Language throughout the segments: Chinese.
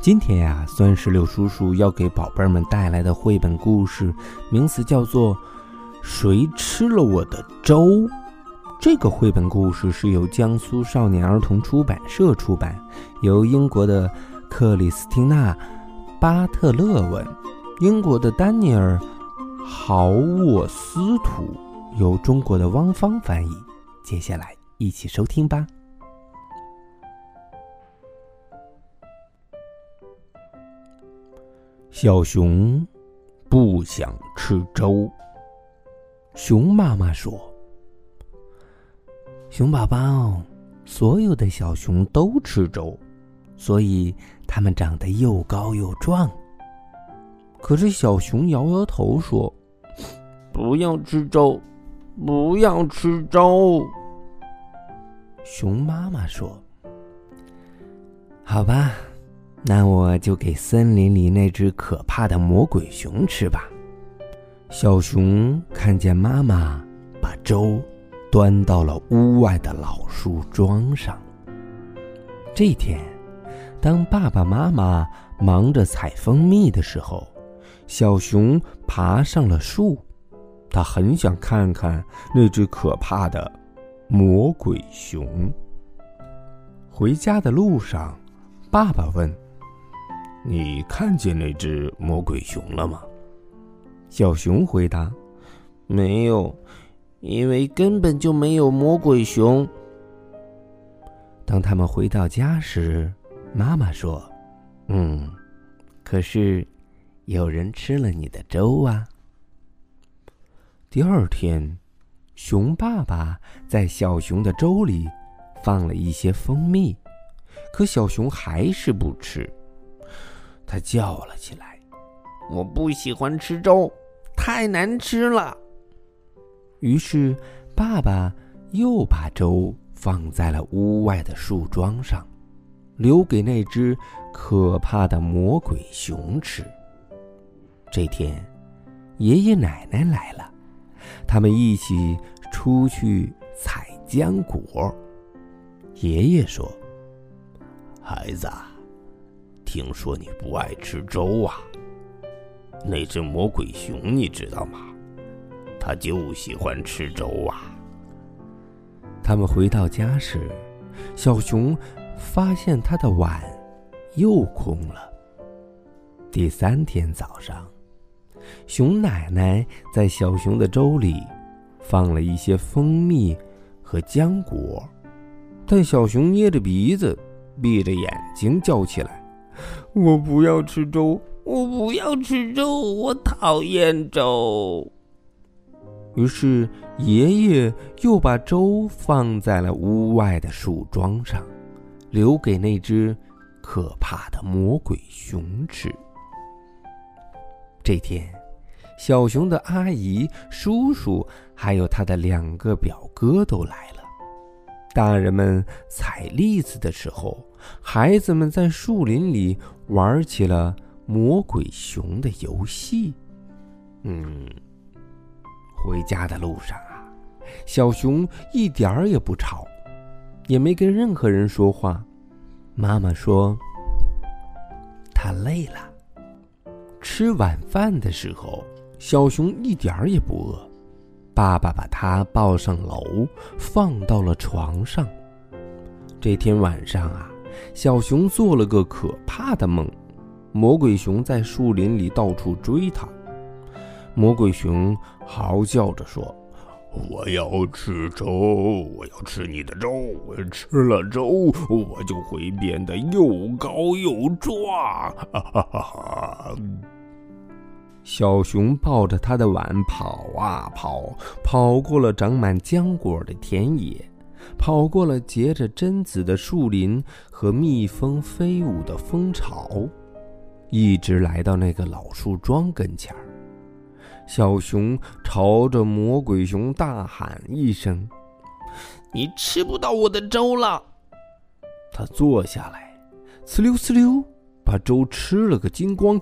今天呀，酸石榴叔叔要给宝贝们带来的绘本故事，名字叫做《谁吃了我的粥》。这个绘本故事是由江苏少年儿童出版社出版，由英国的克里斯汀娜·巴特勒文，英国的丹尼尔。豪沃斯图由中国的汪芳翻译，接下来一起收听吧。小熊不想吃粥。熊妈妈说：“熊宝宝，所有的小熊都吃粥，所以它们长得又高又壮。”可是小熊摇摇头说：“不要吃粥，不要吃粥。”熊妈妈说：“好吧，那我就给森林里那只可怕的魔鬼熊吃吧。”小熊看见妈妈把粥端到了屋外的老树桩上。这天，当爸爸妈妈忙着采蜂蜜的时候，小熊爬上了树，他很想看看那只可怕的魔鬼熊。回家的路上，爸爸问：“你看见那只魔鬼熊了吗？”小熊回答：“没有，因为根本就没有魔鬼熊。”当他们回到家时，妈妈说：“嗯，可是……”有人吃了你的粥啊！第二天，熊爸爸在小熊的粥里放了一些蜂蜜，可小熊还是不吃。他叫了起来：“我不喜欢吃粥，太难吃了。”于是，爸爸又把粥放在了屋外的树桩上，留给那只可怕的魔鬼熊吃。这天，爷爷奶奶来了，他们一起出去采浆果。爷爷说：“孩子，啊听说你不爱吃粥啊？那只魔鬼熊你知道吗？它就喜欢吃粥啊。”他们回到家时，小熊发现他的碗又空了。第三天早上。熊奶奶在小熊的粥里放了一些蜂蜜和浆果，但小熊捏着鼻子，闭着眼睛叫起来：“我不要吃粥，我不要吃粥，我讨厌粥。”于是爷爷又把粥放在了屋外的树桩上，留给那只可怕的魔鬼熊吃。这天，小熊的阿姨、叔叔还有他的两个表哥都来了。大人们采栗子的时候，孩子们在树林里玩起了魔鬼熊的游戏。嗯，回家的路上啊，小熊一点儿也不吵，也没跟任何人说话。妈妈说，他累了。吃晚饭的时候，小熊一点儿也不饿。爸爸把它抱上楼，放到了床上。这天晚上啊，小熊做了个可怕的梦，魔鬼熊在树林里到处追它。魔鬼熊嚎叫着说：“我要吃粥，我要吃你的粥，我吃了粥，我就会变得又高又壮。”哈哈哈哈。小熊抱着他的碗跑啊跑，跑过了长满浆果的田野，跑过了结着榛子的树林和蜜蜂飞舞的蜂巢。一直来到那个老树桩跟前儿。小熊朝着魔鬼熊大喊一声：“你吃不到我的粥了！”他坐下来，呲溜呲溜，把粥吃了个精光，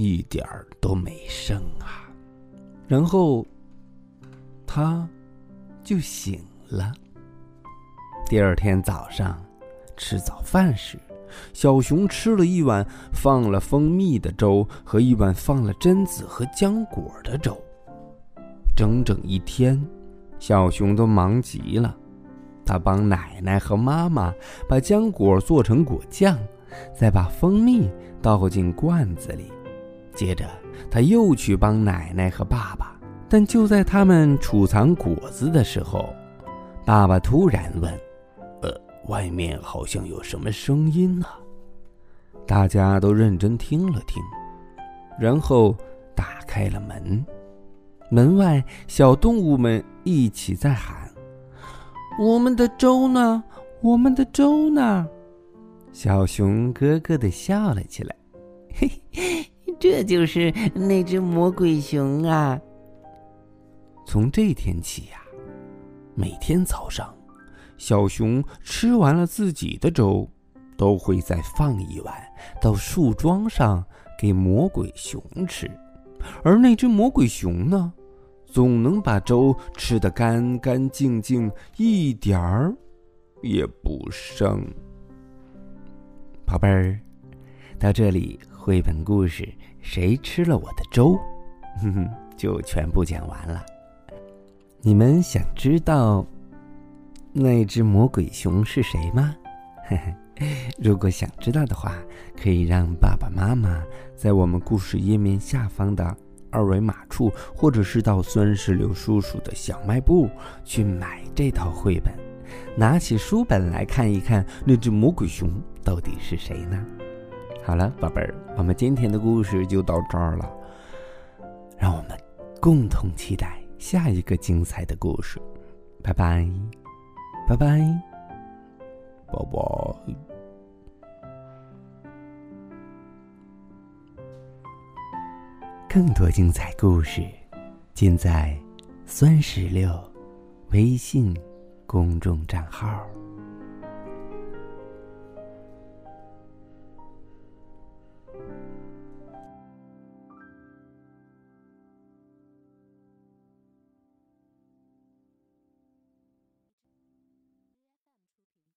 一点儿都没剩啊。然后，他就醒了。第二天早上，吃早饭时。小熊吃了一碗放了蜂蜜的粥和一碗放了榛子和浆果的粥。整整一天，小熊都忙极了。他帮奶奶和妈妈把浆果做成果酱，再把蜂蜜倒进罐子里。接着，他又去帮奶奶和爸爸。但就在他们储藏果子的时候，爸爸突然问。呃外面好像有什么声音呢？大家都认真听了听，然后打开了门。门外，小动物们一起在喊：“我们的粥呢？我们的粥呢？”小熊咯咯的笑了起来：“嘿嘿，这就是那只魔鬼熊啊！”从这天起呀，每天早上。小熊吃完了自己的粥，都会再放一碗到树桩上给魔鬼熊吃，而那只魔鬼熊呢，总能把粥吃得干干净净，一点儿也不剩。宝贝儿，到这里，绘本故事《谁吃了我的粥》哼 哼就全部讲完了。你们想知道？那只魔鬼熊是谁吗？如果想知道的话，可以让爸爸妈妈在我们故事页面下方的二维码处，或者是到酸石榴叔叔的小卖部去买这套绘本，拿起书本来看一看，那只魔鬼熊到底是谁呢？好了，宝贝儿，我们今天的故事就到这儿了，让我们共同期待下一个精彩的故事。拜拜。拜拜，宝宝。更多精彩故事，尽在酸石榴微信公众账号。